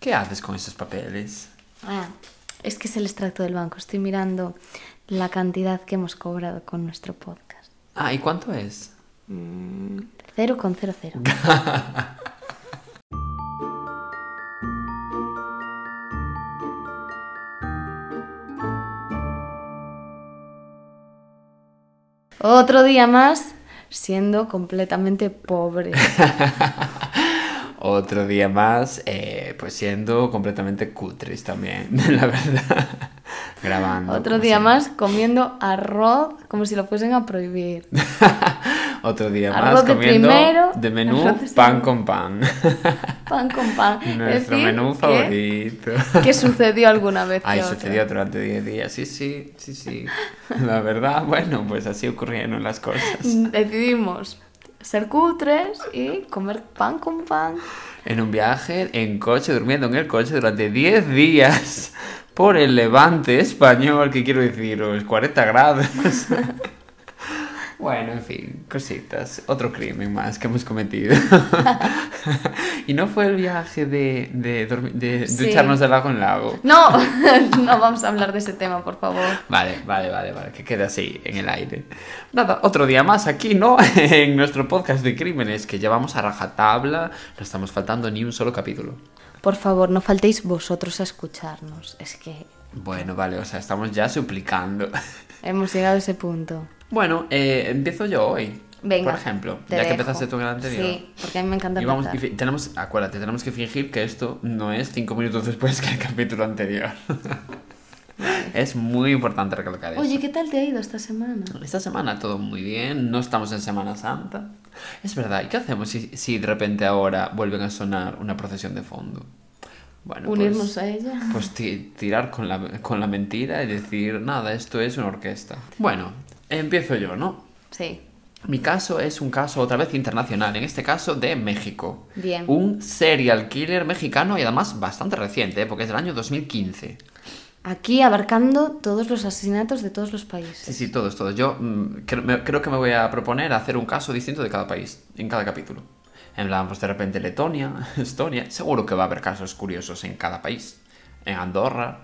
¿Qué haces con esos papeles? Ah, es que es el extracto del banco. Estoy mirando la cantidad que hemos cobrado con nuestro podcast. Ah, ¿y cuánto es? Mm, cero con cero cero. Otro día más siendo completamente pobre. Otro día más, eh, pues siendo completamente cutres también, la verdad. Grabando. Otro día más comiendo arroz como si lo fuesen a prohibir. Otro día Arroz más de comiendo primero, de menú de pan con pan. Pan con pan. Nuestro Decir menú favorito. Que sucedió alguna vez. Ay, sucedió durante 10 días. Sí, sí, sí, sí. La verdad, bueno, pues así ocurrieron las cosas. Decidimos ser cutres y comer pan con pan. En un viaje, en coche, durmiendo en el coche durante 10 días por el levante español, que quiero deciros, 40 grados. Bueno, en fin, cositas. Otro crimen más que hemos cometido. y no fue el viaje de, de, dormi- de Sí. ducharnos de lago en lago. No, no vamos a hablar de ese tema, por favor. Vale, vale, vale, vale, que quede así en el aire. Nada, otro día más aquí, ¿no? en nuestro podcast de crímenes, que llevamos a rajatabla, no estamos faltando ni un solo capítulo. Por favor, no faltéis vosotros a escucharnos. Es que Bueno, vale, o sea, estamos ya suplicando. hemos llegado a ese punto. Bueno, eh, empiezo yo hoy. Venga. Por ejemplo, ya que dejo. empezaste tú en el anterior. Sí, porque a mí me encanta Y vamos, y tenemos, acuérdate, tenemos que fingir que esto no es cinco minutos después que el capítulo anterior. es muy importante recalcar eso. Oye, ¿qué tal te ha ido esta semana? Esta semana todo muy bien, no estamos en Semana Santa. Es verdad, ¿y qué hacemos si, si de repente ahora vuelven a sonar una procesión de fondo? Bueno, Unirnos pues, a ella. pues ti- tirar con la, con la mentira y decir, nada, esto es una orquesta. Bueno, empiezo yo, ¿no? Sí. Mi caso es un caso otra vez internacional, en este caso de México. Bien. Un serial killer mexicano y además bastante reciente, ¿eh? porque es del año 2015. Aquí abarcando todos los asesinatos de todos los países. Sí, sí, todos, todos. Yo mm, creo, me- creo que me voy a proponer hacer un caso distinto de cada país, en cada capítulo. En plan, pues de repente Letonia, Estonia, seguro que va a haber casos curiosos en cada país. En Andorra,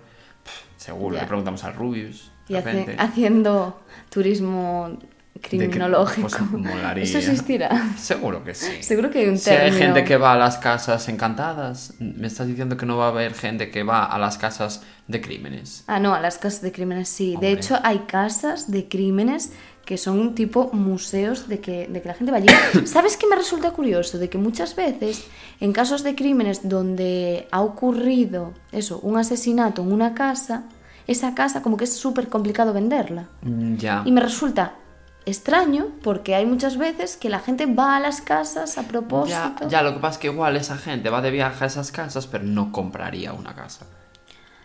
seguro, le preguntamos a Rubius. Y hace- haciendo turismo criminológico. pues, molaría. Eso existirá. Seguro que sí. Seguro que hay un Si hay término. gente que va a las casas encantadas, me estás diciendo que no va a haber gente que va a las casas de crímenes. Ah, no, a las casas de crímenes sí. Hombre. De hecho, hay casas de crímenes que son un tipo museos de que, de que la gente va allí. ¿Sabes qué me resulta curioso? De que muchas veces en casos de crímenes donde ha ocurrido eso, un asesinato en una casa, esa casa como que es súper complicado venderla. Mm, Ya. Y me resulta extraño porque hay muchas veces que la gente va a las casas a Ya, propósito. ya, lo que pasa es que igual esa gente va de viaje a esas casas, pero no compraría una casa.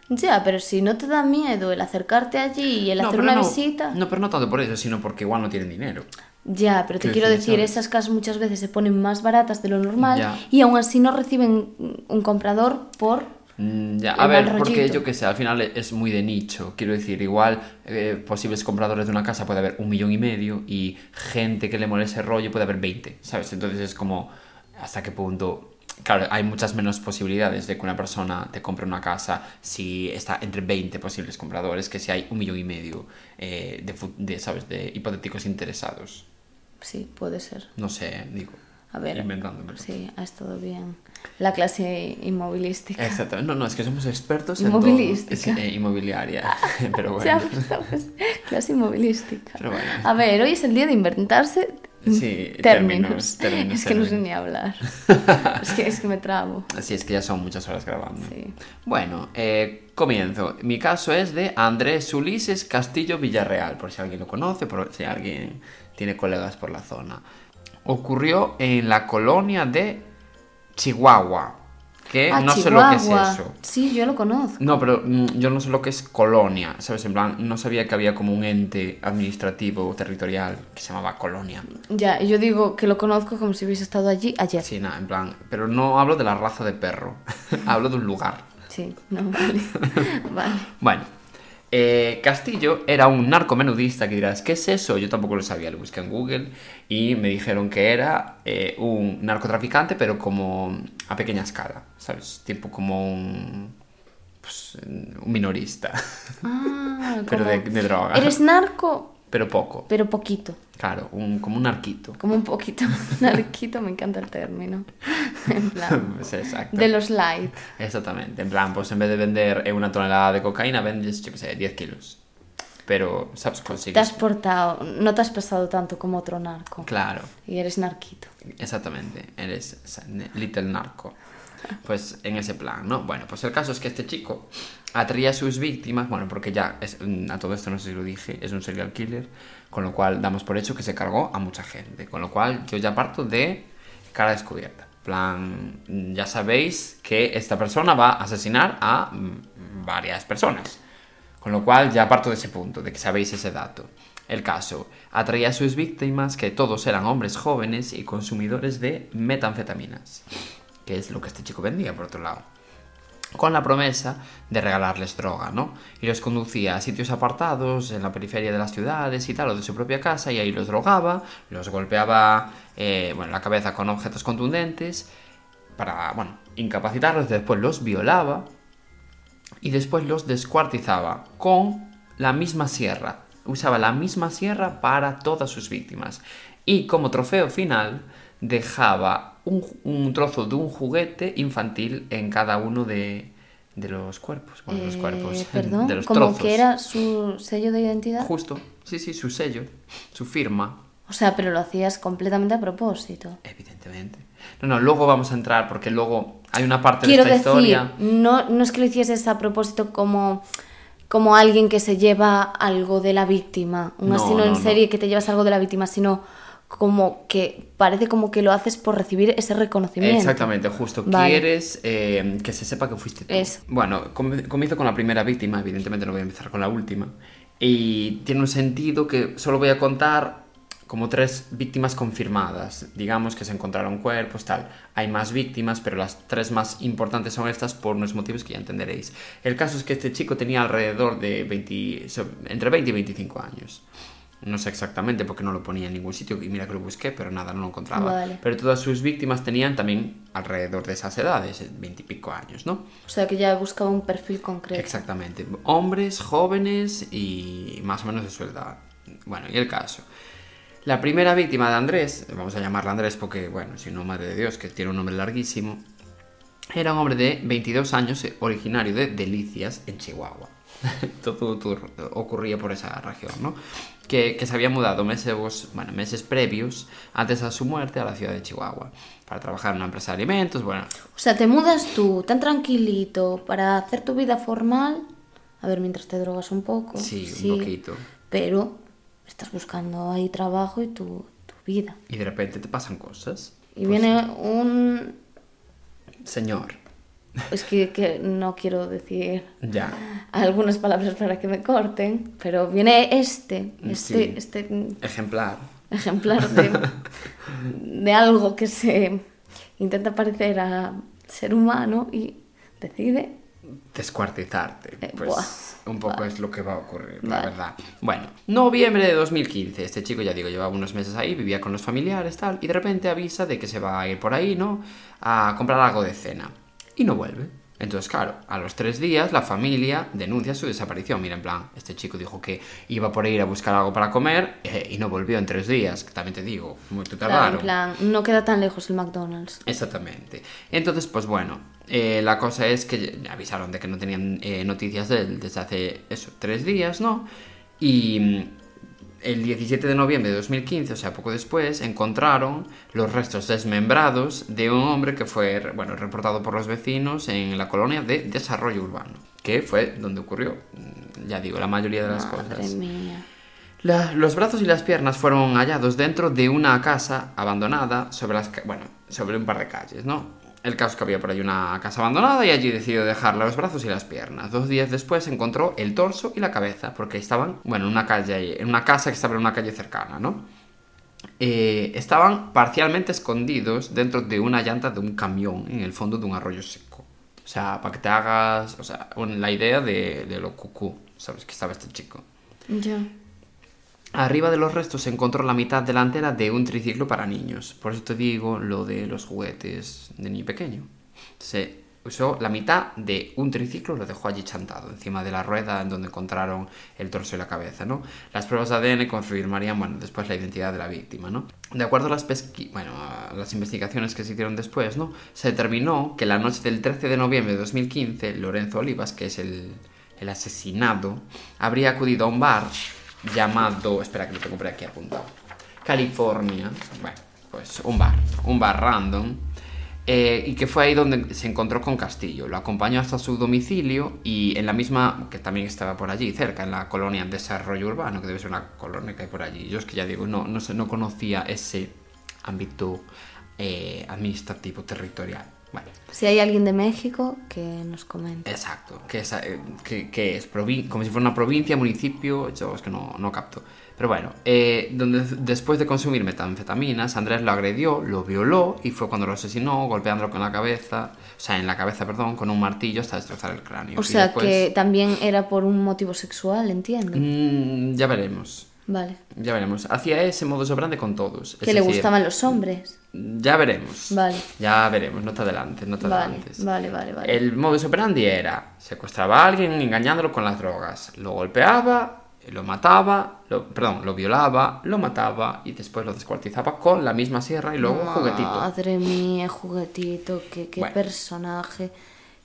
Ya, pero si no te da miedo el acercarte allí y el No, hacer una no, visita. No, pero no tanto por eso, sino porque igual no tienen dinero. Ya, pero te Quiero decir, decir, ¿sabes? esas casas muchas veces se ponen más baratas de lo normal Ya. y aún así no reciben un comprador por... Mm, Ya, El a ver, porque yo que sé, al final es muy de nicho. Quiero decir, igual eh, posibles compradores de una casa puede haber un millón y medio y gente que le mole ese rollo puede haber 20, ¿sabes? Entonces es como, ¿hasta qué punto? Claro, hay muchas menos posibilidades de que una persona te compre una casa si está entre 20 posibles compradores que si hay un millón y medio eh, de, ¿sabes? De hipotéticos interesados. Sí, puede ser. No sé, digo. A ver. Sí, ha estado bien. La clase inmovilística. Exacto. No, no, es que somos expertos en todo. Inmovilística. Es, eh, inmobiliaria. Pero bueno. Pues, ¿sabes? Clase inmovilística. Pero bueno. A ver, hoy es el día de inventarse Sí, términos. términos, términos, es que no sé ni hablar. es, que, es que me trabo. Así es que ya son muchas horas grabando. Sí. Bueno, eh, comienzo. Mi caso es de Andrés Ulises Castillo Villarreal, por si alguien lo conoce, por si alguien tiene colegas por la zona. Ocurrió en la colonia de Chihuahua, que Ah, no sé lo que es eso. Sí, yo lo conozco. No, pero mm, yo no sé lo que es colonia, ¿sabes? En plan, no sabía que había como un ente administrativo o territorial que se llamaba colonia. Ya, yo digo que lo conozco como si hubiese estado allí ayer. Sí, nada, en plan, pero no hablo de la raza de perro, hablo de un lugar. Sí, no, vale. vale. Bueno, Eh, Castillo era un narcomenudista que dirás, ¿qué es eso? Yo tampoco lo sabía, lo busqué en Google y me dijeron que era eh, un narcotraficante, pero como a pequeña escala, ¿sabes? Tipo como un, pues, un minorista, Ah, pero de, de droga. Eres narco, Pero poco, pero poquito. claro, un, como un narquito. Como un poquito. Narquito, me encanta el término. En plan. Pues exacto. De los light. Exactamente, en plan, pues en vez de vender eh, una tonelada de cocaína, vendes, yo qué sé, 10 kilos. Pero, ¿sabes? Consigues... Te has portado, no te has pesado tanto como otro narco. Claro, Y eres narquito. exactamente, eres little narco. Pues en ese plan, ¿no? Bueno, pues el caso es que este chico atraía a sus víctimas, bueno, porque ya, es, mm, a todo esto no sé si lo dije, es un serial killer, con lo cual damos por hecho que se cargó a mucha gente, con lo cual yo ya parto de cara descubierta. Plan, mm, ya sabéis que esta persona va a asesinar a mm, varias personas. Con lo cual ya parto de ese punto, de que sabéis ese dato. El caso, atraía a sus víctimas que todos eran hombres jóvenes y consumidores de metanfetaminas, que es lo que este chico vendía por otro lado. Con la promesa de regalarles droga, ¿no? Y los conducía a sitios apartados, en la periferia de las ciudades y tal, o de su propia casa, y ahí los drogaba, los golpeaba, eh, bueno, la cabeza con objetos contundentes, para, bueno, incapacitarlos, después los violaba, y después los descuartizaba con la misma sierra. Usaba la misma sierra para todas sus víctimas. Y como trofeo final dejaba un, un trozo de un juguete infantil en cada uno de, de los cuerpos. Bueno, los Eh, cuerpos. perdón, de los como trozos. que era su sello de identidad. Justo. Sí, sí, su sello. Su firma. O sea, pero lo hacías completamente a propósito. Evidentemente. No, no, luego vamos a entrar porque luego hay una parte Quiero de esta decir, historia. no, no es que lo hicieses a propósito como, como alguien que se lleva algo de la víctima, un No, asesino no, en no. serie que te llevas algo de la víctima, sino como que parece como que lo haces por recibir ese reconocimiento. Exactamente, justo. Vale. Quieres eh, que se sepa que fuiste tú. Bueno, com- comienzo con la primera víctima, evidentemente no voy a empezar con la última. Y tiene un sentido que solo voy a contar como tres víctimas confirmadas. Digamos que se encontraron cuerpos, tal. Hay más víctimas, pero las tres más importantes son estas por unos motivos que ya entenderéis. El caso es que este chico tenía alrededor de 20, so- entre 20 y 25 años. No sé exactamente porque no lo ponía en ningún sitio y mira que lo busqué, pero nada, no lo encontraba. Vale. Pero todas sus víctimas tenían también alrededor de esas edades, 20 y pico años, ¿no? O sea, que ya he buscado un perfil concreto. Exactamente. Hombres, jóvenes y más o menos de su edad. Bueno, y el caso. La primera víctima de Andrés, vamos a llamarla Andrés porque, bueno, si no, madre de Dios, que tiene un nombre larguísimo, era un hombre de 22 años, eh, originario de Delicias, en Chihuahua. todo, todo ocurría por esa región, ¿no? Que, que se había mudado meses, bueno, meses previos, antes a su muerte, a la ciudad de Chihuahua, para trabajar en una empresa de alimentos, bueno, O sea, te mudas tú tan tranquilito para hacer tu vida formal. A ver, mientras te drogas un poco. Sí, un poquito. Pero estás buscando ahí trabajo y tu, tu vida. y de repente te pasan cosas. Y Pues, viene un... Señor, Es que, que no quiero decir ya, algunas palabras para que me corten, pero viene este, este, Sí. este ejemplar. ejemplar de, de algo que se intenta parecer a ser humano y decide descuartizarte. Eh, Pues buah. un poco es lo que va a ocurrir, la verdad. Bueno, noviembre de 2015. Este chico, ya digo, llevaba unos meses ahí, vivía con los familiares, tal, y de repente avisa de que se va a ir por ahí, ¿no? A comprar algo de cena. Y no vuelve. Entonces, claro, a los tres días la familia denuncia su desaparición. Mira, en plan, este chico dijo que iba por ahí a ir a buscar algo para comer eh, y no volvió en tres días. que También te digo, muy te Claro, en plan, no queda tan lejos el McDonald's. Exactamente. Entonces, pues bueno, eh, la cosa es que avisaron de que no tenían eh, noticias de él desde hace, eso, tres días, ¿no? Y el 17 de noviembre de 2015, o sea, poco después, encontraron los restos desmembrados de un hombre que fue, bueno, reportado por los vecinos en la colonia de Desarrollo Urbano, que fue donde ocurrió, mm, ya digo, la mayoría de las Madre cosas. mía. La- los brazos y las piernas fueron hallados dentro de una casa abandonada sobre las bueno, sobre un par de calles, ¿no? El caso es que había por ahí una casa abandonada y allí decidió dejar los brazos y las piernas. Dos días después encontró el torso y la cabeza porque estaban, bueno, en una calle, una casa que estaba en una calle cercana, ¿no? Eh, estaban parcialmente escondidos dentro de una llanta de un camión en el fondo de un arroyo seco. O sea, para que te hagas, o sea, la idea de, de lo cucú, ¿sabes? Que estaba este chico. Ya. Arriba de los restos se encontró la mitad delantera de un triciclo para niños. Por eso te digo lo de los juguetes de niño pequeño. Se usó la mitad de un triciclo, lo dejó allí chantado, encima de la rueda en donde encontraron el torso y la cabeza, ¿no? Las pruebas de ADN confirmarían, bueno, después la identidad de la víctima, ¿no? De acuerdo a las, investigaciones que se hicieron después, ¿no? Se determinó que la noche del 13 de noviembre de 2015, Lorenzo Olivas, que es el asesinado, habría acudido a un bar llamado, espera que lo tengo por aquí apuntado, California, bueno, pues un bar, un bar random, eh, y que fue ahí donde se encontró con Castillo. Lo acompañó hasta su domicilio y en la misma, que también estaba por allí, cerca, en la colonia Desarrollo Urbano, que debe ser una colonia que hay por allí. Yo es que ya digo, no, no, sé, no conocía ese ámbito eh, administrativo, territorial. Bueno, Si hay alguien de México, que nos comente. Exacto, que es, eh, que, que es como si fuera una provincia, municipio, yo es que no, no capto. Pero bueno, eh, donde después de consumir metanfetaminas, Andrés lo agredió, lo violó y fue cuando lo asesinó, golpeándolo con la cabeza, o sea, en la cabeza, perdón, con un martillo hasta destrozar el cráneo. O Y sea, después- que también era por un motivo sexual, entiendo. Mm, ya veremos, Vale. ya veremos. Hacía ese modo operandi con todos. Que le decir, gustaban los hombres. Ya veremos. Vale. Ya veremos, no te adelantes, no te Vale, adelantes. vale, vale, vale. El modus operandi era secuestraba a alguien engañándolo con las drogas, lo golpeaba, lo mataba, lo, perdón, lo violaba, lo mataba y después lo descuartizaba con la misma sierra y luego un juguetito. Madre mía, juguetito, qué, qué Bueno. personaje,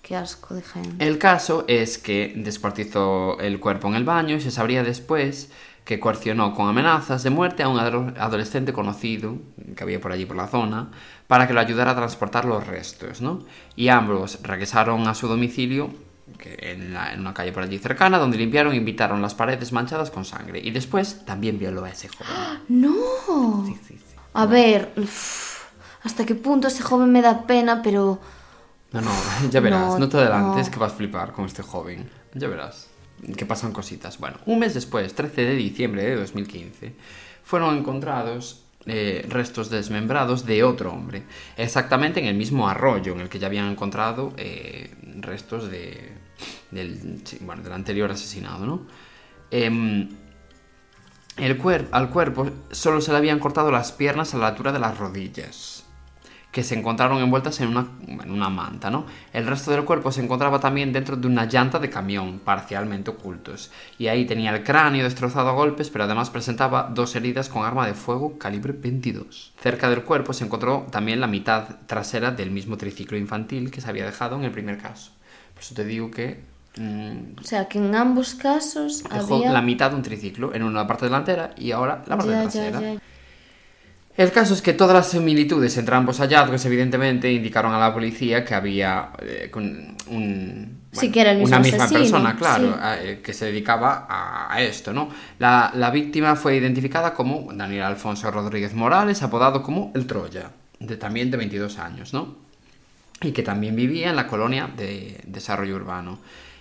qué asco de gente. El caso es que descuartizó el cuerpo en el baño y se sabría después que coercionó con amenazas de muerte a un ado- adolescente conocido que había por allí por la zona para que lo ayudara a transportar los restos, ¿no? Y ambos regresaron a su domicilio que en, la- en una calle por allí cercana donde limpiaron e invitaron las paredes manchadas con sangre y después también violó a ese joven. ¡No! Sí, sí, sí. A ver, uf, hasta qué punto ese joven me da pena, pero... No, no, ya verás, No, no, te adelantes no. que vas a flipar con este joven. Ya verás que pasan cositas. Bueno, un mes después, 13 de diciembre de 2015, fueron encontrados eh, restos desmembrados de otro hombre, exactamente en el mismo arroyo en el que ya habían encontrado eh, restos de, del, anterior asesinado, ¿no? Em, el cuer- al cuerpo solo se le habían cortado las piernas a la altura de las rodillas, que se encontraron envueltas en una, en una manta, ¿no? El resto del cuerpo se encontraba también dentro de una llanta de camión, parcialmente ocultos, y ahí tenía el cráneo destrozado a golpes, pero además presentaba dos heridas con arma de fuego calibre 22. Cerca del cuerpo se encontró también la mitad trasera del mismo triciclo infantil que se había dejado en el primer caso. Por eso te digo que mm, O sea, que en ambos casos Dejó había... la mitad de un triciclo en una parte delantera y ahora la parte Ya, ya, trasera. ya. El caso es que todas las similitudes entre ambos hallazgos, evidentemente, indicaron a la policía que había eh, con un, Sí, que era el una misma asesino, persona, claro, sí. a- eh, que se dedicaba a, a esto, ¿no? La, la víctima fue identificada como Daniel Alfonso Rodríguez Morales, apodado como el Troya, de, también de 22 años, ¿no? y que también vivía en la colonia de desarrollo urbano.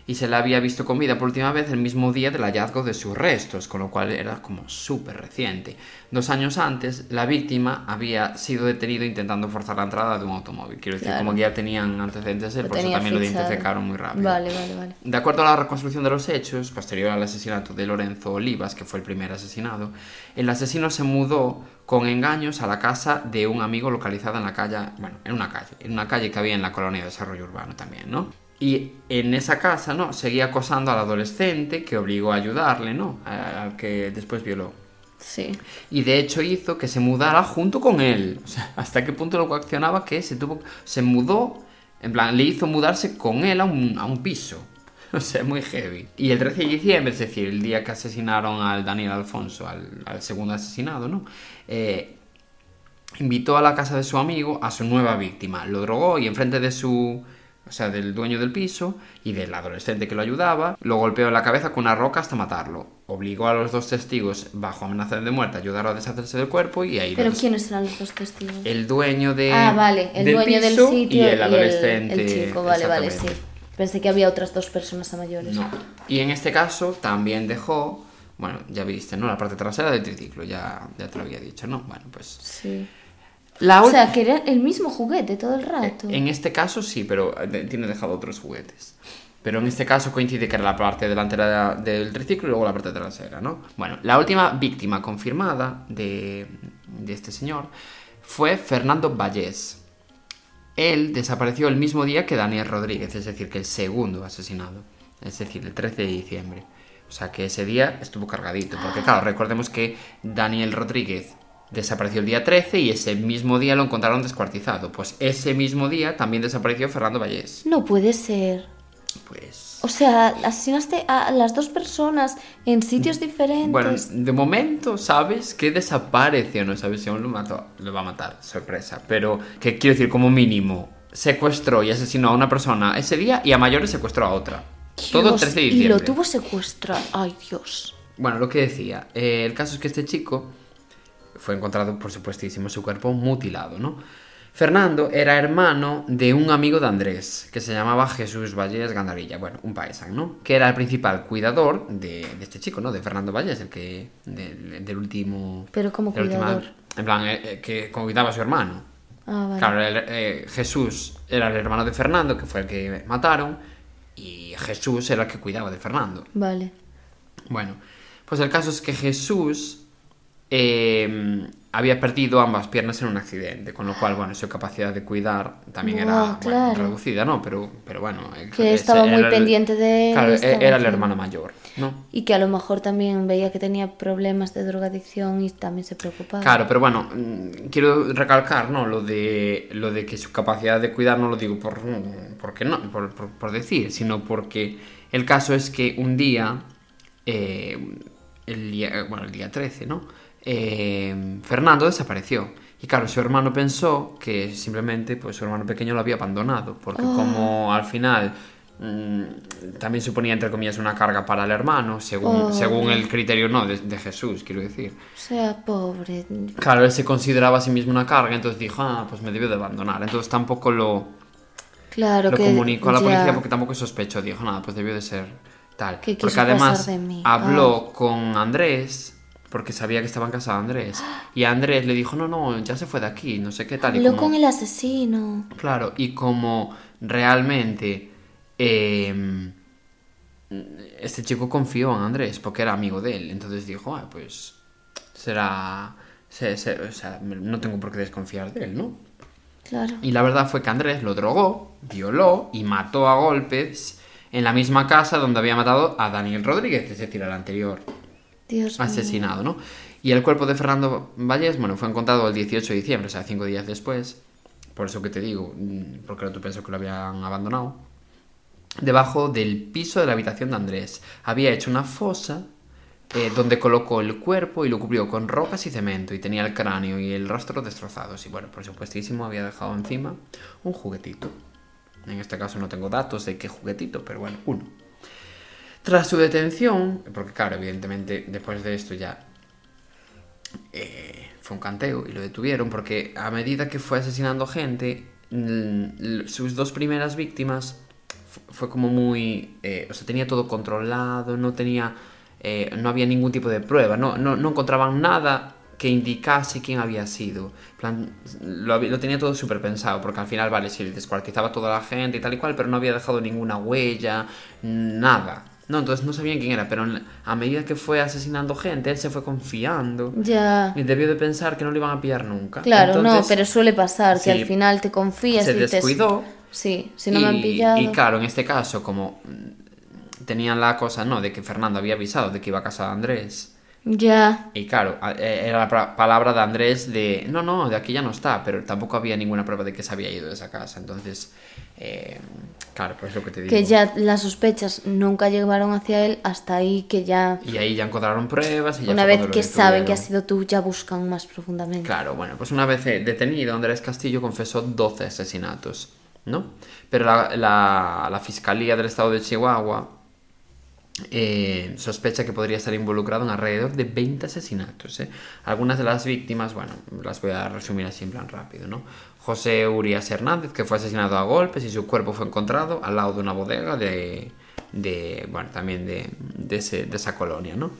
Y se la había visto con vida por última vez el mismo día del hallazgo de sus restos, con lo cual era como súper reciente. Dos años antes, la víctima había sido detenido intentando forzar la entrada de un automóvil. Quiero decir, Claro. como que ya tenían antecedentes, Lo por eso también lo fichado. identificaron muy rápido. Vale, vale, vale. De acuerdo a la reconstrucción de los hechos, posterior al asesinato de Lorenzo Olivas, que fue el primer asesinado, el asesino se mudó con engaños a la casa de un amigo localizada en la calle, bueno, en una calle, en una calle que había en la colonia de desarrollo urbano también, ¿no? Y en esa casa, ¿no? Seguía acosando al adolescente que obligó a ayudarle, ¿no? Al que después violó. Sí. Y de hecho hizo que se mudara junto con él. O sea, hasta qué punto lo coaccionaba que se tuvo. Se mudó. En plan, le hizo mudarse con él a un, a un piso. O sea, muy heavy. Y el 13 de diciembre, es decir, el día que asesinaron al Daniel Alfonso, al, al segundo asesinado, ¿no? Eh, invitó a la casa de su amigo a su nueva víctima. Lo drogó y enfrente de su. O sea, del dueño del piso y del adolescente que lo ayudaba, lo golpeó en la cabeza con una roca hasta matarlo. Obligó a los dos testigos, bajo amenaza de muerte, a ayudar a deshacerse del cuerpo y ahí Pero los- ¿quiénes eran los dos testigos? el dueño de ah, vale, el del dueño del sitio y el adolescente el chico, vale, vale, sí. Pensé que había otras dos personas a mayores. no y en este caso también dejó bueno ya viste no la parte trasera del triciclo ya ya te lo había dicho no bueno pues Sí. La O sea, que era el mismo juguete todo el rato. En este caso sí, pero eh, tiene dejado otros juguetes. Pero en este caso coincide que era la parte delantera de- del triciclo y luego la parte trasera, ¿no? Bueno, la última víctima confirmada de, de este señor fue Fernando Vallés. Él desapareció el mismo día que Daniel Rodríguez, es decir, que el segundo asesinado. Es decir, el 13 de diciembre. O sea que ese día estuvo cargadito. Porque claro, recordemos que Daniel Rodríguez desapareció el día 13 y ese mismo día lo encontraron descuartizado. Pues ese mismo día también desapareció Fernando Vallés. No puede ser. Pues... O sea, asesinaste a las dos personas en sitios diferentes. Bueno, de momento sabes que desapareció, no sabes si aún lo, mató, lo va a matar, sorpresa. Pero, que quiero decir, como mínimo, secuestró y asesinó a una persona ese día y a mayores secuestró a otra. Todo Dios, 13 de y diciembre. lo tuvo secuestrado. Ay, Dios. Bueno, lo que decía, eh, el caso es que este chico fue encontrado, por supuestísimo, su cuerpo mutilado, ¿no? Fernando era hermano de un amigo de Andrés, que se llamaba Jesús Vallés Gandarilla, bueno, un paisán, ¿no? Que era el principal cuidador de, de este chico, ¿no? De Fernando Vallés, el que... del, del último... Pero como última- cuidador. en plan, eh, eh, que cuidaba a su hermano. Ah, vale. Claro, el- eh, Jesús era el hermano de Fernando, que fue el que mataron, y Jesús era el que cuidaba de Fernando. Vale. Bueno, pues el caso es que Jesús eh, había perdido ambas piernas en un accidente, con lo cual, bueno, su capacidad de cuidar también era Buah, bueno, claro. reducida, ¿no? Pero, pero bueno, Que estaba muy el- pendiente de Claro, e- era haciendo- hermano mayor, ¿no? Y que a lo mejor también veía que tenía problemas de drogadicción y también se preocupaba. Claro, pero bueno, mm, quiero recalcar, ¿no? Lo de, lo de que su capacidad de cuidar no lo digo por, mm, porque no, por, por- por decir, sino porque el caso es que un día, eh, el día, bueno, el día 13, ¿no? Eh, Fernando desapareció. Y claro, su hermano pensó que simplemente pues, su hermano pequeño lo había abandonado, porque como al final mm, también suponía, entre comillas, una carga para el hermano, según, Oh. según el criterio, no, de- de Jesús, quiero decir. O sea, pobre. Claro, él se consideraba a sí mismo una carga, entonces dijo, ah, pues me debió de abandonar. Entonces tampoco lo, Claro lo que. comunicó a la ya. policía porque tampoco sospechó. Dijo, nada, pues debió de ser tal. Que porque además habló con Andrés, porque sabía que estaba en casa de Andrés. Y Andrés le dijo, no, no, ya se fue de aquí, no sé qué tal. y Habló como- con el asesino. Claro, y como realmente eh, este chico confió en Andrés porque era amigo de él, entonces dijo, ah, pues será... se- se- o sea, no tengo por qué desconfiar de él, ¿no? Claro. Y la verdad fue que Andrés lo drogó, violó y mató a golpes en la misma casa donde había matado a Daniel Rodríguez, es decir, al anterior Asesinado, ¿no? Y el cuerpo de Fernando Valles, bueno, fue encontrado el 18 de diciembre, o sea, cinco días después. Por eso que te digo, mm, porque tú pensó que lo habían abandonado. Debajo del piso de la habitación de Andrés. Había hecho una fosa eh, donde colocó el cuerpo y lo cubrió con rocas y cemento. Y tenía el cráneo y el rostro destrozados. Y bueno, por supuestísimo, había dejado encima un juguetito. En este caso no tengo datos de qué juguetito, pero bueno, uno. Tras su detención, porque claro, evidentemente después de esto ya eh, fue un canteo y lo detuvieron porque a medida que fue asesinando gente, mm, sus dos primeras víctimas fu- fue como muy... eh, o sea, tenía todo controlado, no tenía... eh, no había ningún tipo de prueba, no, no, no encontraban nada que indicase quién había sido. Lo, lo tenía todo súper pensado, porque al final, vale, sí, descuartizaba toda la gente y tal y cual, pero no había dejado ninguna huella, nada. No, entonces no sabían quién era, pero a medida que fue asesinando gente, él se fue confiando. Ya. Y debió de pensar que no lo iban a pillar nunca. Claro, no, pero suele pasar sí, que al final te confías se y descuidó. Sí, si no me han y- pillado. Y claro, en este caso, como mm, tenían la cosa, ¿no? De que Fernando había avisado de que iba a casa de Andrés. Ya. Y claro, eh, era la palabra de Andrés de, no, no, de aquí ya no está, pero tampoco había ninguna prueba de que se había ido de esa casa. Entonces, eh, claro, pues lo que te digo. Que ya las sospechas nunca llegaron hacia él hasta ahí que ya. Y ahí ya encontraron pruebas. Y ya Una vez que saben que has detuvieron. sido tú, ya buscan más profundamente. Claro, bueno, pues una vez eh, detenido, Andrés Castillo confesó 12 asesinatos, ¿no? Pero la, la- la Fiscalía del Estado de Chihuahua eh, sospecha que podría estar involucrado en alrededor de 20 asesinatos. ¿eh? Algunas de las víctimas, bueno, las voy a resumir así en plan rápido, ¿no? José Urias Hernández, que fue asesinado a golpes y su cuerpo fue encontrado al lado de una bodega de, de bueno, también de, de, esa colonia, ¿no?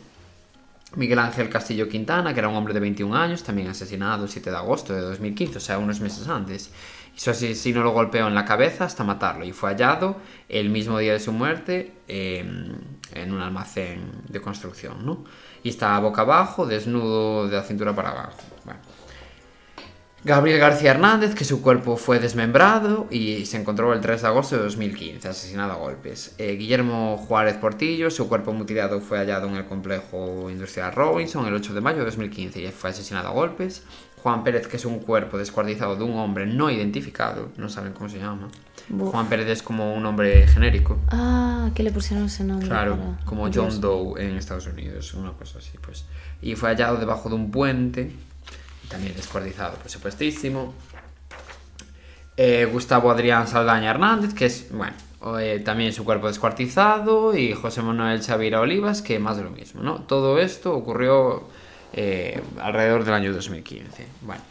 Miguel Ángel Castillo Quintana, que era un hombre de 21 años, también asesinado el 7 de agosto de 2015, o sea, unos meses antes. Y su asesino lo golpeó en la cabeza hasta matarlo y fue hallado el mismo día de su muerte eh, en un almacén de construcción, ¿no? Y estaba boca abajo, desnudo de la cintura para abajo. Gabriel García Hernández, que su cuerpo fue desmembrado y se encontró el 3 de agosto de 2015, asesinado a golpes. Eh, Guillermo Juárez Portillo, su cuerpo mutilado fue hallado en el complejo industrial Robinson el 8 de mayo de 2015 y fue asesinado a golpes. Juan Pérez, que es un cuerpo descuartizado de un hombre no identificado, no saben cómo se llama. Juan Pérez es como un hombre genérico. Ah, que le pusieron ese nombre. Claro, para- como Dios. John Doe en Estados Unidos, una cosa así, pues. Y fue hallado debajo de un puente, y también descuartizado, por supuestísimo. Eh, Gustavo Adrián Saldaña Hernández, que es, bueno, eh, también su cuerpo descuartizado, y José Manuel Xavier Olivas, que más de lo mismo, ¿no? Todo esto ocurrió eh, alrededor del año 2015. Bueno,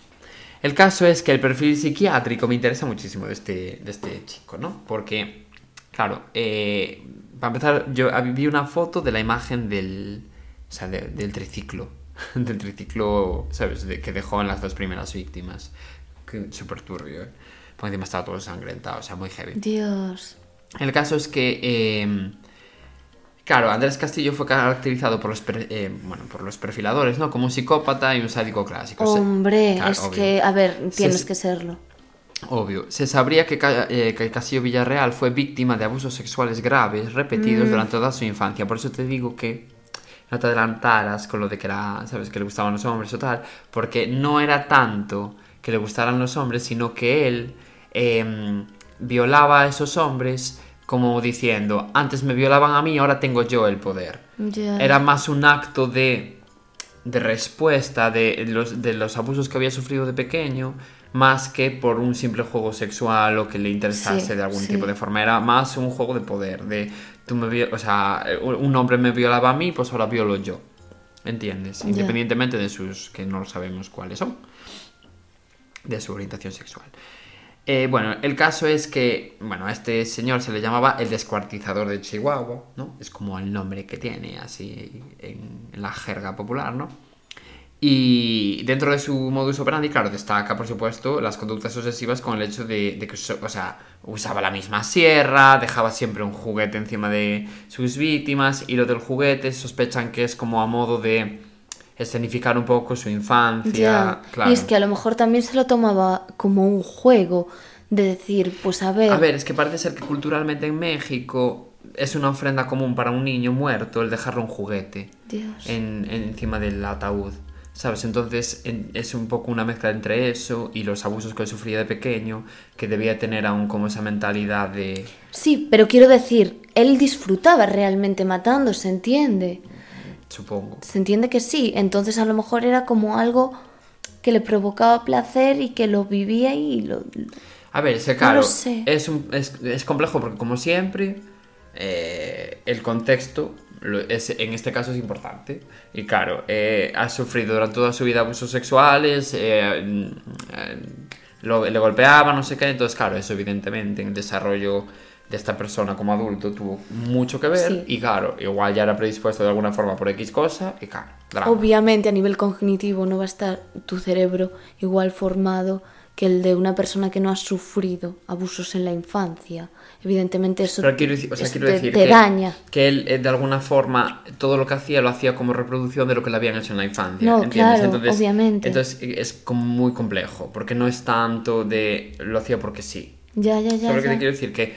el caso es que el perfil psiquiátrico me interesa muchísimo de este, de este chico, ¿no? Porque, claro, eh, para empezar, yo vi una foto de la imagen del, o sea, de- del triciclo, del triciclo, ¿sabes? De- que dejó en las dos primeras víctimas. Súper turbio, ¿eh? Porque encima estaba todo sangrentado, o sea, muy heavy. Dios. El caso es que, eh, claro, Andrés Castillo fue caracterizado por los, eh, bueno, por los perfiladores, ¿no? Como un psicópata y un sádico clásico. Hombre, claro, es obvio. que, a ver, tienes Se- que serlo. Obvio. Se sabría que, eh, que Castillo Villarreal fue víctima de abusos sexuales graves repetidos durante toda su infancia. Por eso te digo que no te adelantaras con lo de que era, sabes, que le gustaban los hombres o tal, porque no era tanto que le gustaran los hombres, sino que él em, violaba a esos hombres como diciendo, antes me violaban a mí, ahora tengo yo el poder. Era más un acto de, de respuesta de los, de los abusos que había sufrido de pequeño, más que por un simple juego sexual o que le interesase Sí, de algún sí. tipo de forma. Era más un juego de poder, de tú me o sea, un hombre me violaba a mí, pues ahora violo yo. ¿Entiendes? Independientemente de sus, que no sabemos cuáles son, de su orientación sexual. Eh, bueno, el caso es que, bueno, a este señor se le llamaba el descuartizador de Chihuahua, ¿no? Es como el nombre que tiene, así, en, la jerga popular, ¿no? Y dentro de su modus operandi, claro, destaca, por supuesto, las conductas obsesivas con el hecho de, que, o sea, usaba la misma sierra, dejaba siempre un juguete encima de sus víctimas, y lo del juguete sospechan que es como a modo de escenificar un poco su infancia, claro. Y es que a lo mejor también se lo tomaba como un juego de decir, pues a ver, A ver, es que parece ser que culturalmente en México es una ofrenda común para un niño muerto el dejarle un juguete Dios. en, en- encima del ataúd. ¿Sabes? Entonces en- es un poco una mezcla entre eso y los abusos que él sufría de pequeño, que debía tener aún como esa mentalidad de... Sí, pero quiero decir, él disfrutaba realmente matando, ¿se entiende? Supongo. Se entiende que sí, entonces a lo mejor era como algo que le provocaba placer y que lo vivía y lo... A ver, ese No claro, lo sé. Es, un- es, es complejo porque como siempre eh, el contexto lo- es, en este caso es importante. Y claro, eh, ha sufrido durante toda su vida abusos sexuales, eh, mm, eh, lo- le golpeaba, no sé qué, entonces claro, eso evidentemente en el desarrollo de esta persona como adulto tuvo mucho que ver Sí. y claro, igual ya era predispuesto de alguna forma por X cosa y claro, drama. Obviamente a nivel cognitivo no va a estar tu cerebro igual formado que el de una persona que no ha sufrido abusos en la infancia. Evidentemente eso, Pero quiero decir, o sea, quiero te, decir te daña. que él eh, de alguna forma todo lo que hacía lo hacía como reproducción de lo que le habían hecho en la infancia. No, ¿entiendes? claro, entonces, obviamente. Entonces eh, es como muy complejo, porque no es tanto de lo hacía porque sí. Ya, ya, ya. ¿Sabes lo que te quiero decir? Que,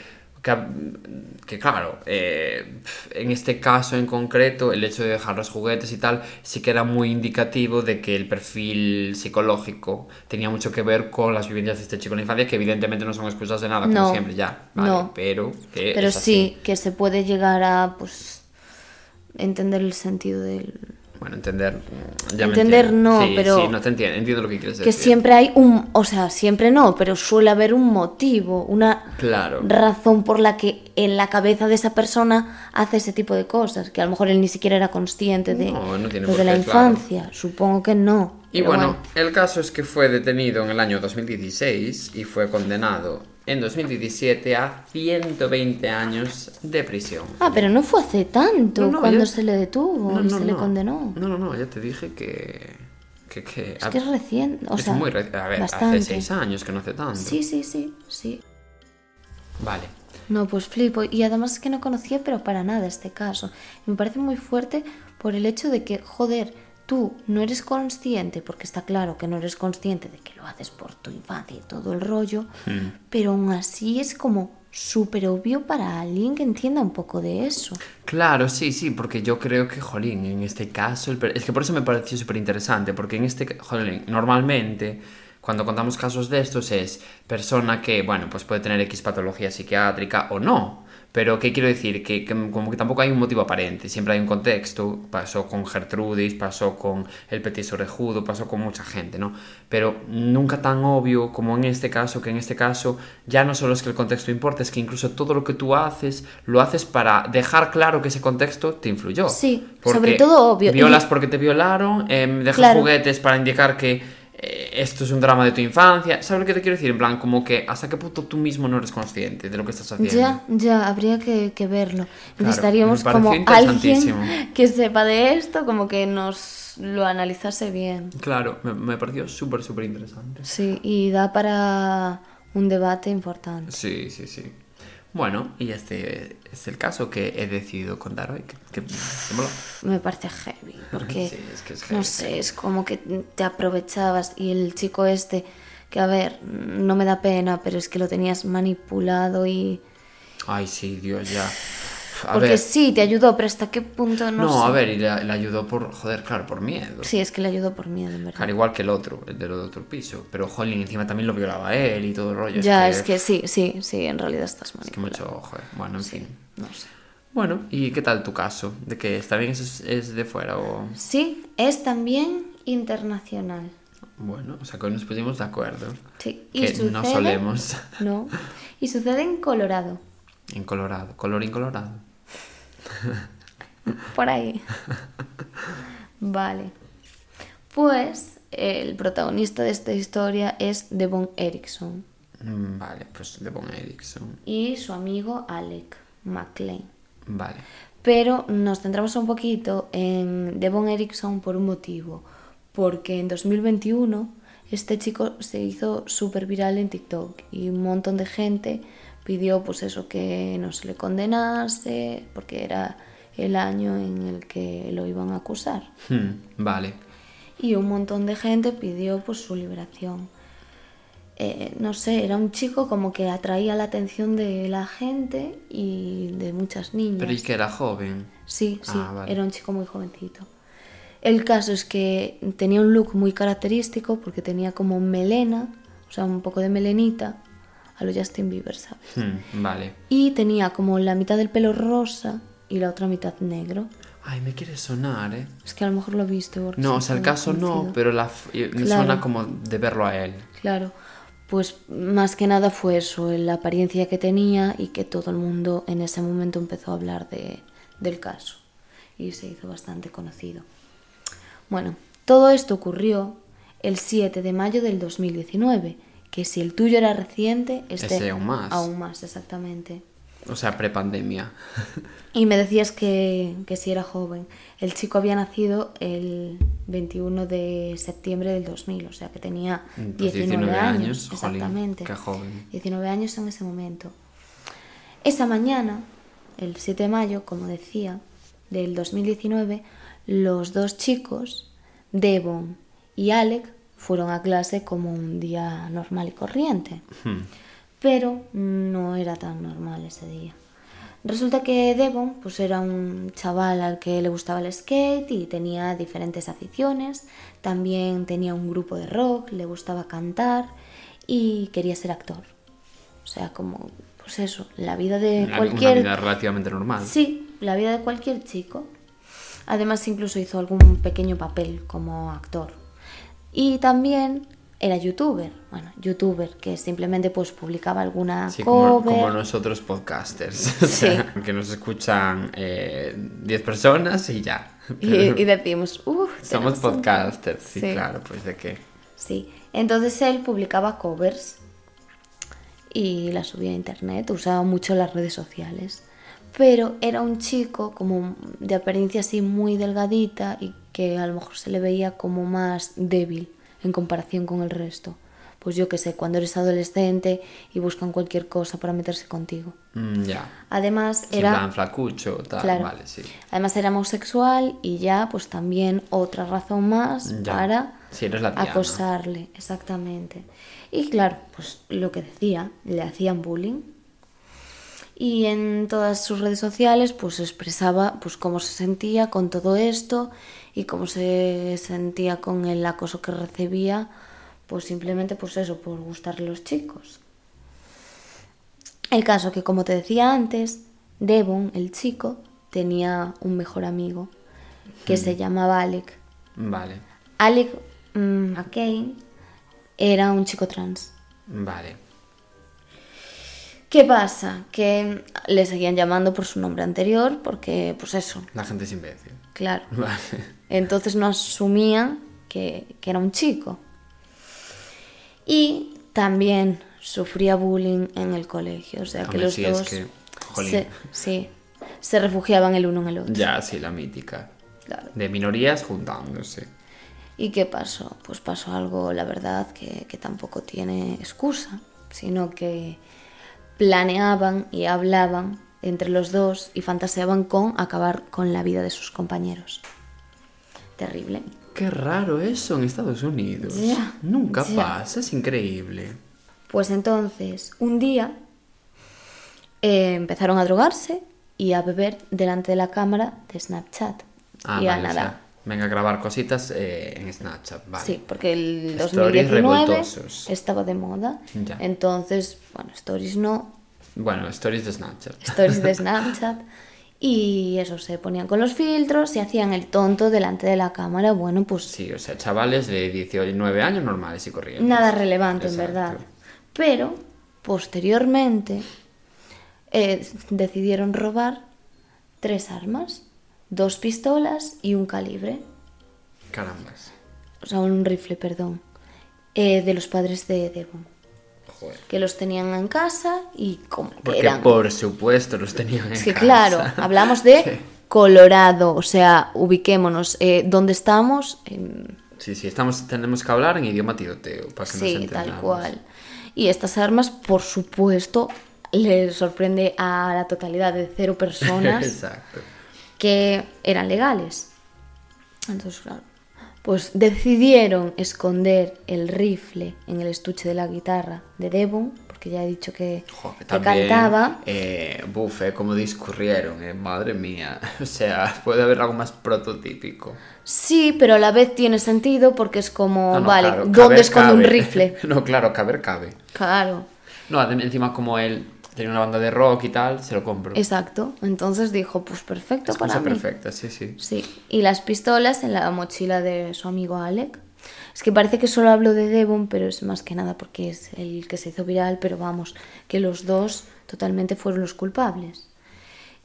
que, que, claro, eh, en este caso en concreto, el hecho de dejar los juguetes y tal, sí que era muy indicativo de que el perfil psicológico tenía mucho que ver con las vivencias de este chico en la infancia, que evidentemente no son excusas de nada, como No, siempre, ya. Vale, no. Pero, que Pero es así. sí, que se puede llegar a pues entender el sentido del... Bueno, entender. ya me Entender no, Sí, pero- Sí, no te entiendo, entiendo lo que quieres Que decir. siempre hay un... O sea, siempre no, pero suele haber un motivo, una Claro. razón por la que en la cabeza de esa persona hace ese tipo de cosas, que a lo mejor él ni siquiera era consciente de No, no tiene lo por de la claro. infancia. Supongo que no. Y bueno, el caso es que fue detenido en el año 2016 y fue condenado en 2017 a 120 años de prisión. Ah, pero no fue hace tanto No, no, cuando ya- se le detuvo No, y se le condenó. No, no, no, ya te dije que... que, que- Es que es reciente, o es sea, muy reci- A ver, bastante. hace seis años que no hace tanto. Sí, sí, sí, sí. Vale. No, pues flipo. Y además es que no conocía, pero para nada este caso. Me parece muy fuerte por el hecho de que, joder, tú no eres consciente, porque está claro que no eres consciente de que lo haces por tu infancia y todo el rollo, Hmm. pero aún así es como súper obvio para alguien que entienda un poco de eso. Claro, sí, sí, porque yo creo que, jolín, en este caso, el es que por eso me pareció súper interesante, porque en este, jolín, normalmente cuando contamos casos de estos es persona que, bueno, pues puede tener X patología psiquiátrica o no, pero ¿qué quiero decir? Que, que como que tampoco hay un motivo aparente, siempre hay un contexto, pasó con Gertrudis, pasó con el Petit Orejudo, pasó con mucha gente, ¿no? Pero nunca tan obvio como en este caso, que en este caso ya no solo es que el contexto importa, es que incluso todo lo que tú haces, lo haces para dejar claro que ese contexto te influyó. Sí, sobre todo obvio. Violas Y- porque te violaron, em, dejas Claro. juguetes para indicar que eh, esto es un drama de tu infancia. ¿Sabes lo que te quiero decir? En plan, como que hasta qué punto tú mismo no eres consciente de lo que estás haciendo. Ya, ya, habría que, que verlo. me Necesitaríamos como alguien que sepa de esto, como que nos lo analizase bien. Claro, me, me pareció súper, súper interesante. Sí, y da para un debate importante. Sí, sí, sí. Bueno, y este es el caso que he decidido contar hoy. Que. Me parece heavy, porque, Sí, es que es no sé, es como que te aprovechabas y el chico este, que a ver, no me da pena, pero es que lo tenías manipulado y... Ay, sí, Dios, ya. A porque ver. sí, te ayudó, pero hasta qué punto no, No, sé. a ver, y le, le ayudó por, joder, claro, por miedo. Sí, es que le ayudó por miedo, en verdad. Claro, igual que el otro, el del otro piso. Pero Jolín encima también lo violaba él y todo el rollo. ya, es es que sí, sí, sí, en realidad estás Es que mucho, joder. Bueno, en fin. No sé. Bueno, ¿y qué tal tu caso? ¿De que está bien es, es de fuera o...? Sí, es también internacional. Bueno, o sea, que hoy nos pusimos de acuerdo. Sí, y Que sucede... no solemos. No, y sucede en Colorado, En Colorado. Colorín colorado. por ahí. Vale. Pues el protagonista de esta historia es Devon Erickson Mm, Vale, pues de Bon Erickson. y su amigo Alec McLean. Vale. Pero nos centramos un poquito en Devon Erickson por un motivo. Porque en 2021 este chico se hizo súper viral en TikTok y un montón de gente pidió pues eso que no se le condenase porque era el año en el que lo iban a acusar. Hmm, vale. Y un montón de gente pidió pues su liberación. Eh, no sé, era un chico como que atraía la atención de la gente y de muchas niñas. Pero es que era joven. Sí, sí, Ah, vale. era un chico muy jovencito. El caso es que tenía un look muy característico porque tenía como melena, o sea, un poco de melenita, a lo Justin Bieber, ¿sabes? Hmm, vale. Y tenía como la mitad del pelo rosa y la otra mitad negro. Ay, me quiere sonar, ¿eh? Es que a lo mejor lo viste. porque No, o sea, el caso no, pero la eh, me Claro. suena como de verlo a él. Claro, pues más que nada fue eso, la apariencia que tenía y que todo el mundo en ese momento empezó a hablar de, del caso y se hizo bastante conocido. Bueno, todo esto ocurrió el 7 de mayo del 2019, que si el tuyo era reciente, este Ese aún más. Aún más, exactamente. O sea, prepandemia. Y me decías que, que si era joven. El chico había nacido el 21 de septiembre del 2000, o sea que tenía Pues 19, años. jolín, exactamente. qué joven. 19 años en ese momento. Esa mañana, el 7 de mayo, como decía, del 2019, los dos chicos, Devon y Alec, fueron a clase como un día normal y corriente. Hmm. Pero no era tan normal ese día. Resulta que Devon pues era un chaval al que le gustaba el skate y tenía diferentes aficiones. También tenía un grupo de rock, le gustaba cantar y quería ser actor. O sea, como, pues eso, la vida de cualquier... Una vida relativamente normal. Sí, la vida de cualquier chico. Además, incluso hizo algún pequeño papel como actor. Y también era youtuber. Bueno, youtuber que simplemente pues publicaba alguna Sí, como, cover. como nosotros podcasters. O sea, que nos escuchan eh, 10 personas y ya. Y, Pero y decimos, uff, somos podcasters, sí, Sí. claro, pues de qué. Sí, entonces él publicaba covers. y la subía a internet, usaba mucho las redes sociales. Pero era un chico como de apariencia así muy delgadita y que a lo mejor se le veía como más débil en comparación con el resto. Pues yo qué sé, cuando eres adolescente y buscan cualquier cosa para meterse contigo. Mm, ya. Además Sí, en era plan flacucho, tal, Claro. vale, sí. además era homosexual y ya pues también otra razón más para Sí, eres la acosarle, exactamente. Y claro, pues lo que decía, le hacían bullying. Y en todas sus redes sociales pues expresaba pues cómo se sentía con todo esto y cómo se sentía con el acoso que recibía, pues simplemente pues eso, por gustarle a los chicos. El caso que como te decía antes, Devon, el chico, tenía un mejor amigo que se llamaba Alec. Vale, Alec mm, McCain era un chico trans. vale. ¿Qué pasa? Que le seguían llamando por su nombre anterior porque, pues eso, La gente es imbécil. claro. Vale. Entonces no asumían que, que era un chico. Y también sufría bullying en el colegio. O sea que los sí, es dos que, jolín. se, sí, se refugiaban el uno en el otro. Ya, sí, la mítica. Claro. De minorías juntándose. ¿Y qué pasó? Pues pasó algo, la verdad, que, que tampoco tiene excusa, sino que planeaban y hablaban entre los dos y fantaseaban con acabar con la vida de sus compañeros. Terrible. Qué raro eso en Estados Unidos. Nunca pasa, es increíble. Pues entonces, un día eh, empezaron a drogarse y a beber delante de la cámara de Snapchat. Ah, y a vale, o nada. sea, venga a grabar cositas eh, en Snapchat, vale. Sí, porque el Stories 2019 revoltosos. estaba de moda. Ya. Entonces, bueno, stories no, Bueno, stories de Snapchat. stories de Snapchat. Y eso, se ponían con los filtros y hacían el tonto delante de la cámara. Bueno, pues Sí, o sea, chavales de 19 años normales y corrientes. nada relevante en Exacto. verdad. Pero, posteriormente, eh, decidieron robar tres armas, dos pistolas y un calibre. Carambas. O sea, un rifle, perdón. eh, de los padres de Devon. Joder. Que los tenían en casa y como que Porque eran... por supuesto los tenían en Es que casa. claro, hablamos de Colorado, o sea, ubiquémonos. Eh, ¿Dónde estamos? En- Sí, sí, estamos, tenemos que hablar en idioma tiroteo para que nos Sí, entendamos. tal cual. Y estas armas, por supuesto, les sorprende a la totalidad de cero personas Exacto. Que eran legales. Entonces, claro, pues decidieron esconder el rifle en el estuche de la guitarra de Devon, porque ya he dicho que, Joder, que también, cantaba. Eh, buf, eh, cómo discurrieron, eh, madre mía. O sea, puede haber algo más prototípico. Sí, pero a la vez tiene sentido porque es como, No, no, vale, claro, ¿dónde esconde un rifle? no, claro, caber cabe. Claro, No, encima como él tenía una banda de rock y tal, se lo compro. exacto. Entonces dijo, pues perfecto Es para cosa mí. perfecta, sí, sí. Sí, y las pistolas en la mochila de su amigo Alec. Es que parece que solo hablo de Devon, pero es más que nada porque es el que se hizo viral, pero vamos, que los dos totalmente fueron los culpables.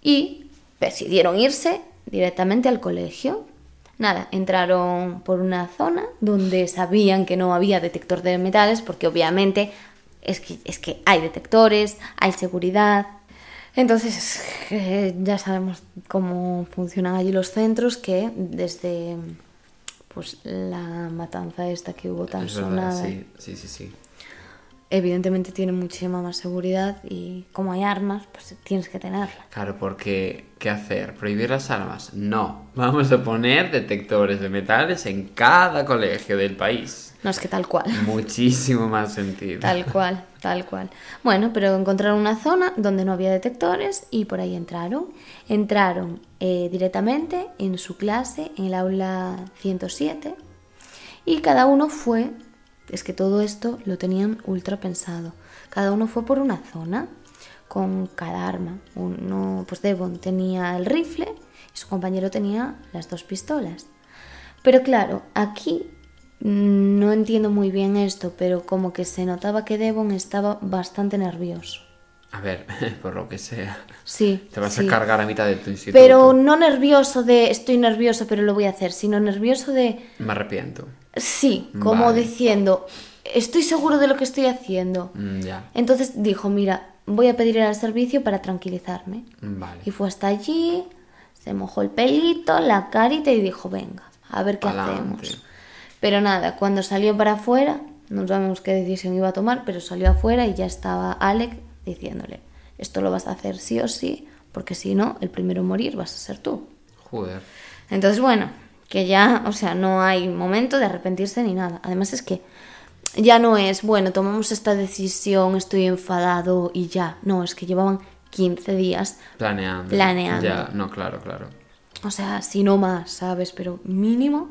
Y decidieron irse directamente al colegio. Nada, entraron por una zona donde sabían que no había detector de metales, porque obviamente es que, es que hay detectores, hay seguridad. Entonces, eh, ya sabemos cómo funcionan allí los centros, que desde pues la matanza esta que hubo tan Es verdad, sonada, sí, sí, sí, sí. evidentemente tiene muchísima más seguridad y como hay armas, pues tienes que tenerla. Claro, porque ¿qué hacer? ¿Prohibir las armas? No. Vamos a poner detectores de metales en cada colegio del país. No es que tal cual. Muchísimo más sentido. Tal cual, tal cual. Bueno, pero encontraron una zona donde no había detectores y por ahí entraron. Entraron eh, directamente en su clase, en el aula 107, y cada uno fue, es que todo esto lo tenían ultra pensado, cada uno fue por una zona con cada arma. Uno, pues Devon tenía el rifle y su compañero tenía las dos pistolas. Pero claro, aquí no entiendo muy bien esto, pero como que se notaba que Devon estaba bastante nervioso. A ver, por lo que sea. Sí. Te vas sí. a cargar a mitad de tu instituto. Pero no nervioso de estoy nervioso, pero lo voy a hacer, sino nervioso de Me arrepiento. sí, como Vale. diciendo estoy seguro de lo que estoy haciendo. Mm, ya. Entonces dijo, mira, voy a pedir ir al servicio para tranquilizarme. Vale. Y fue hasta allí, se mojó el pelito, la carita y dijo, venga, a ver qué Pa'lante. hacemos. Pero nada, cuando salió para afuera, no sabemos qué decisión iba a tomar, pero salió afuera y ya estaba Alec diciéndole, esto lo vas a hacer sí o sí, porque si no, el primero en morir vas a ser tú. Joder. Entonces, bueno, que ya, o sea, no hay momento de arrepentirse ni nada. Además es que ya no es, bueno, tomamos esta decisión, estoy enfadado y ya. No, es que llevaban 15 días. Planeando. Planeando. Ya, no, claro, claro. O sea, si no más, ¿sabes? Pero mínimo,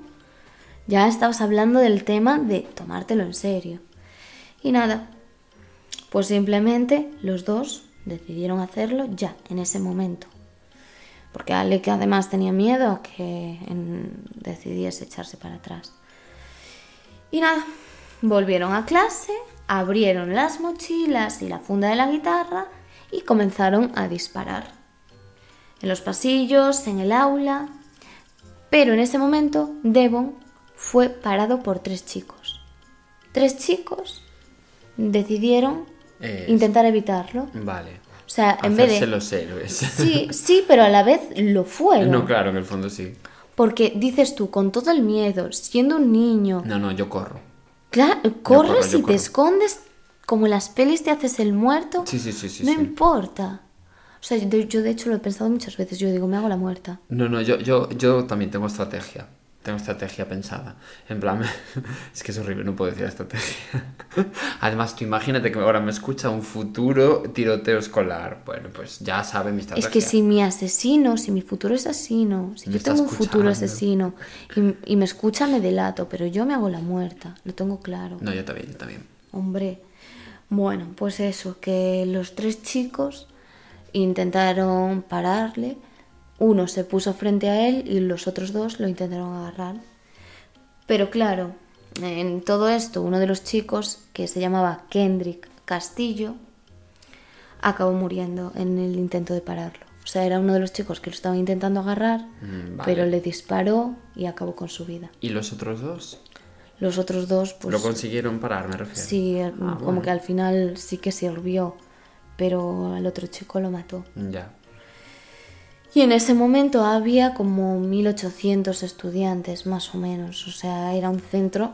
ya estabas hablando del tema de tomártelo en serio. Y nada, pues simplemente los dos decidieron hacerlo ya, en ese momento. Porque Alec además tenía miedo a que decidiese echarse para atrás. Y nada, volvieron a clase, abrieron las mochilas y la funda de la guitarra y comenzaron a disparar. En los pasillos, en el aula. Pero en ese momento, Devon fue parado por tres chicos. Tres chicos decidieron Eh, intentar evitarlo. Vale. O sea, en vez de... los héroes. Sí, sí, pero a la vez lo fueron. No, claro, en el fondo sí. Porque dices tú, con todo el miedo, siendo un niño, No, no, yo corro. claro, corres corro, y corro. te escondes como en las pelis te haces el muerto. Sí, sí, sí, sí. no sí. importa. O sea, yo, yo de hecho lo he pensado muchas veces. Yo digo, me hago la muerta. No, no, yo, yo, yo también tengo estrategia. Tengo estrategia pensada. En plan, es que es horrible, no puedo decir estrategia. Además, tú imagínate que ahora me escucha un futuro tiroteo escolar. Bueno, pues ya sabe mi estrategia. Es que si mi asesino, si mi futuro es asesino, si Me yo tengo un futuro asesino y, y me escucha, me delato, pero yo me hago la muerta, lo tengo claro. No, yo también, yo también. Hombre, bueno, pues eso, que los tres chicos intentaron pararle, uno se puso frente a él y los otros dos lo intentaron agarrar. Pero claro, en todo esto, uno de los chicos, que se llamaba Kendrick Castillo, acabó muriendo en el intento de pararlo. O sea, era uno de los chicos que lo estaban intentando agarrar, Mm, vale. pero le disparó y acabó con su vida. ¿Y los otros dos? Los otros dos, pues... Lo consiguieron parar, me refiero. Sí, Ah, como bueno. que al final sí que sirvió, pero al otro chico lo mató. Ya. Y en ese momento había como 1800 estudiantes, más o menos. O sea, era un centro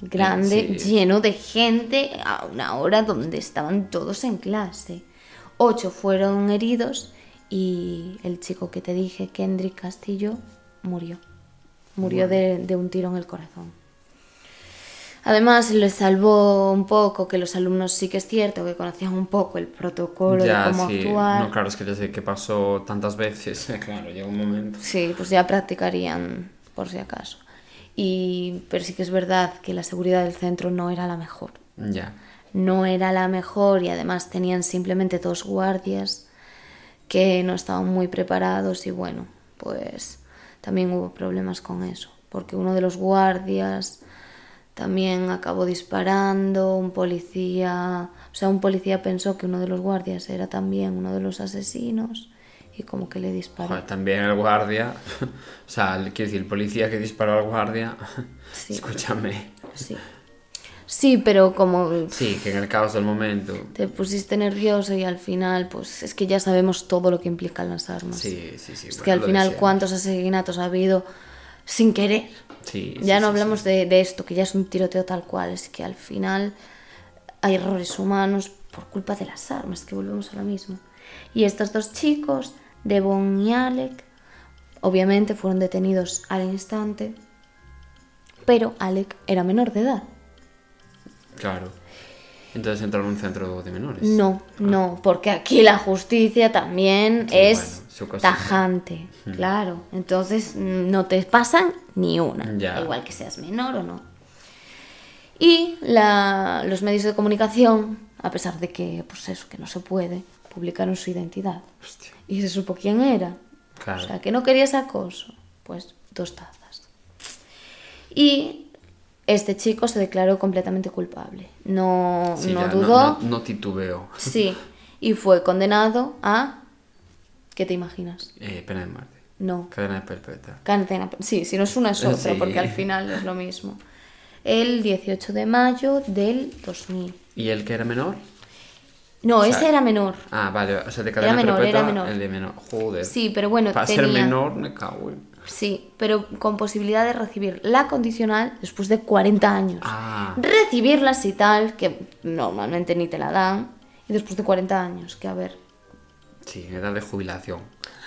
grande, Sí. lleno de gente a una hora donde estaban todos en clase. Ocho fueron heridos y el chico que te dije, Kendrick Castillo, murió. Murió de, de un tiro en el corazón. Además, les salvó un poco que los alumnos sí que es cierto que conocían un poco el protocolo ya, de cómo sí. actuar. No, claro, es que desde que pasó tantas veces, claro, llega un momento. Sí, pues ya practicarían por si acaso. Y, pero sí que es verdad que la seguridad del centro no era la mejor. Ya. No era la mejor y además tenían simplemente dos guardias que no estaban muy preparados y bueno, pues también hubo problemas con eso, porque uno de los guardias también acabó disparando, un policía, o sea, un policía pensó que uno de los guardias era también uno de los asesinos y como que le disparó. Joder, también el guardia, o sea, el- quiero decir, el policía que disparó al guardia, Sí. escúchame. Sí. Sí, pero como Sí, que en el caos del momento. te pusiste nervioso y al final, pues es que ya sabemos todo lo que implican las armas. Sí, sí, sí. Es bueno, que al final. ¿cuántos asesinatos ha habido sin querer? Sí, ya no sí, hablamos De, de esto, que ya es un tiroteo tal cual, es que al final hay errores humanos por culpa de las armas, que volvemos a lo mismo. Y estos dos chicos, Devon y Alec, obviamente fueron detenidos al instante, pero Alec era menor de edad. Claro. Entonces entró en un centro de menores. No, no, porque aquí la justicia también es bueno, tajante, claro. Entonces mm, no te pasan ni una, Ya. da igual que seas menor o no. Y la- los medios de comunicación, a pesar de que, pues eso, que no se puede, publicaron su identidad. Hostia. Y se supo quién era. Claro. O sea, que no querías acoso, pues dos tazas. Y este chico se declaró completamente culpable. No, Sí, no ya, dudó. No, no titubeó. Sí, y fue condenado a... ¿Qué te imaginas? Eh, pena de muerte. No, Cadena perpetua. cadena... Sí, si no es una es otra, Sí. porque al final es lo mismo. el 18 de mayo del 2000. ¿Y el que era menor? No, O sea, ese era menor. Ah, vale, o sea, de cadena menor, perpetua, era menor. el de menor. Joder. Sí, pero bueno, Para ser menor, me cago en... Sí, pero con posibilidad de recibir la condicional después de 40 años. Ah, Recibirla y tal, que normalmente ni te la dan, y después de 40 años, que a ver. Sí, edad de jubilación.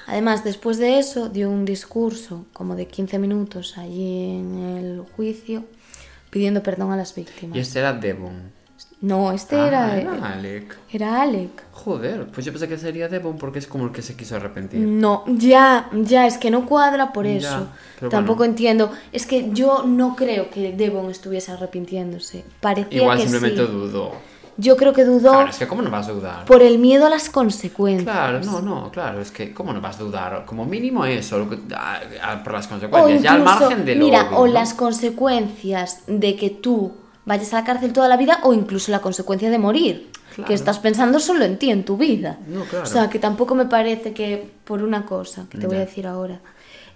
Además, después de eso, dio un discurso como de 15 minutos allí en el juicio pidiendo perdón a las víctimas. Y este era Devon. No, este Ah, era, era Alec. era Alec. Joder, pues yo pensé que sería Devon porque es como el que se quiso arrepentir. No, ya, ya, es que no cuadra por Ya, eso. pero Tampoco bueno. entiendo. Es que yo no creo que Devon estuviese arrepintiéndose. Parecía Igual que simplemente sí. dudó. Yo creo que dudó Claro, es que ¿cómo no vas a dudar? por el miedo a las consecuencias. Claro, no, no, claro, es que ¿cómo no vas a dudar? Como mínimo eso, lo que- a- a- por las consecuencias, ya al margen de lo mira, obvio, o ¿no? las consecuencias de que tú vayas a la cárcel toda la vida o incluso la consecuencia de morir. Claro. Que estás pensando solo en ti, en tu vida. No, claro. O sea, que tampoco me parece que por una cosa, que te voy a decir ahora.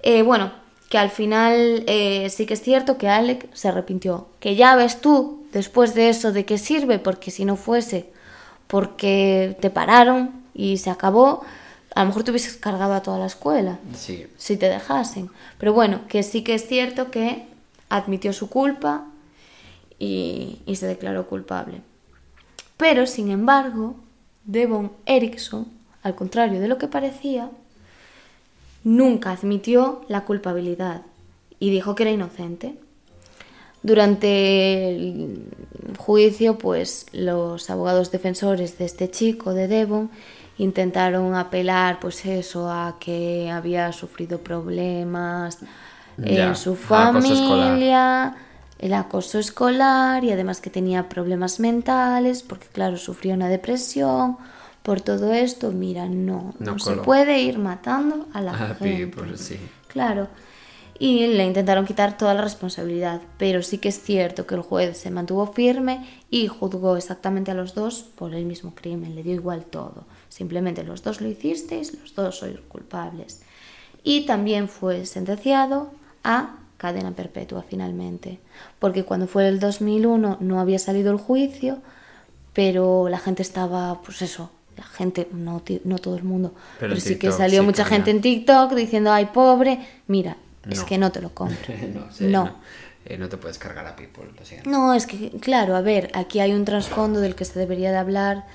Eh, bueno, que al final eh, sí que es cierto que Alec se arrepintió. Que ya ves tú, después de eso, de qué sirve, porque si no fuese porque te pararon y se acabó, a lo mejor te hubieses cargado a toda la escuela Sí, si te dejasen. Pero bueno, que sí que es cierto que admitió su culpa y, y se declaró culpable. Pero, sin embargo, Devon Erickson, al contrario de lo que parecía, nunca admitió la culpabilidad y dijo que era inocente. Durante el juicio, pues los abogados defensores de este chico, de Devon, intentaron apelar, pues eso, a que había sufrido problemas Ya, en su acoso familia, el acoso escolar y además que tenía problemas mentales, porque claro, sufrió una depresión. Por todo esto, mira, no, No no, se puede ir matando a la gente. people, sí. Claro. Y le intentaron quitar toda la responsabilidad, pero sí que es cierto que el juez se mantuvo firme y juzgó exactamente a los dos por el mismo crimen, le dio igual todo. Simplemente los dos lo hicisteis, los dos sois culpables. Y también fue sentenciado a cadena perpetua finalmente, porque cuando fue el 2001 no había salido el juicio, pero la gente estaba, pues eso, la gente, no, todo el mundo, Pero pero, sí que salió sí mucha gente en TikTok diciendo, ay, pobre, mira, es que no te lo compro. no, sí, No. no. Eh, no te puedes cargar a people, lo siento. No, es que, claro, a ver, aquí hay un trasfondo del que se debería de hablar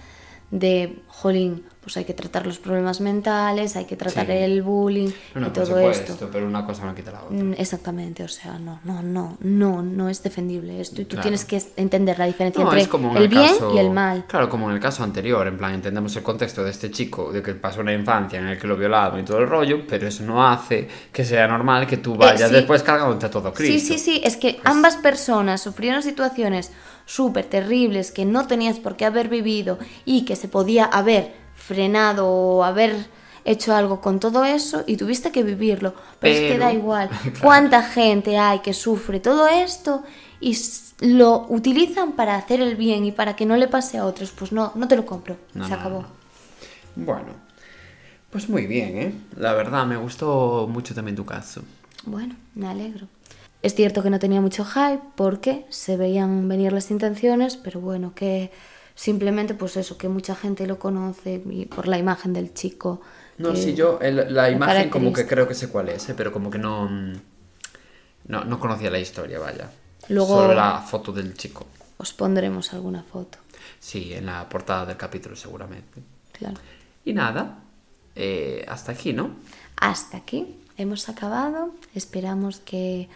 de, jolín, pues hay que tratar los problemas mentales, hay que tratar Sí. el bullying No, no, y todo esto. pero una cosa no quita la otra. Mm, Exactamente, o sea, no, no, no, no, no es defendible esto y tú Claro. tienes que entender la diferencia No, entre como en el bien caso- y el mal. Claro, como en el caso anterior, en plan, entendemos el contexto de este chico, de que pasó una infancia en el que lo violaban y todo el rollo, pero eso no hace que sea normal que tú vayas Eh, sí. después cargándote a todo Cristo. Sí, sí, sí, es que ambas personas sufrieron situaciones súper terribles que no tenías por qué haber vivido y que se podía haber frenado o haber hecho algo con todo eso y tuviste que vivirlo. Pero, es que da igual. Claro. ¿Cuánta gente hay que sufre todo esto y lo utilizan para hacer el bien y para que no le pase a otros? Pues no, no te lo compro. No, se no, acabó. no. Bueno, pues muy bien, ¿eh? La verdad, me gustó mucho también tu caso. Bueno, me alegro. Es cierto que no tenía mucho hype porque se veían venir las intenciones, pero bueno, que simplemente pues eso, que mucha gente lo conoce y por la imagen del chico. No, sí, yo el- la imagen como que creo que sé cuál es, ¿eh? pero como que no, mm, no, no conocía la historia, vaya. Luego- Solo la foto del chico. Os pondremos alguna foto, Sí, en la portada del capítulo seguramente. claro. Y nada, eh, hasta aquí, ¿no? Hasta aquí hemos acabado. Esperamos que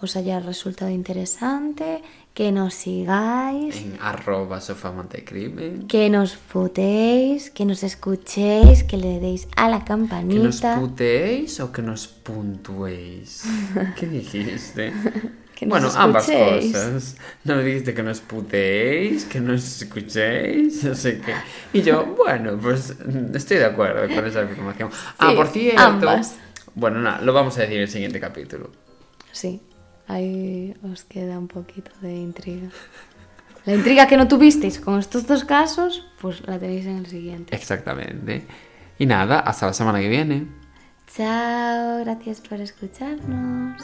os haya resultado interesante, que nos sigáis. En arroba sofamantecrimen. Que nos putéis, que nos escuchéis, que le deis a la ¿Que nos campanita. puteéis o que nos puntuéis? ¿Qué dijiste? Que nos bueno, ambas cosas. No me dijiste que nos puteéis, que nos escuchéis, no sé qué. Y yo, bueno, pues mm, estoy de acuerdo con esa afirmación. ah, Sí, por cierto. ambas. Bueno, nada, lo vamos a decir en el siguiente capítulo. Sí, ahí os queda un poquito de intriga. La intriga que no tuvisteis con estos dos casos, pues la tenéis en el siguiente. Exactamente. Y nada, hasta la semana que viene. Chao, gracias por escucharnos.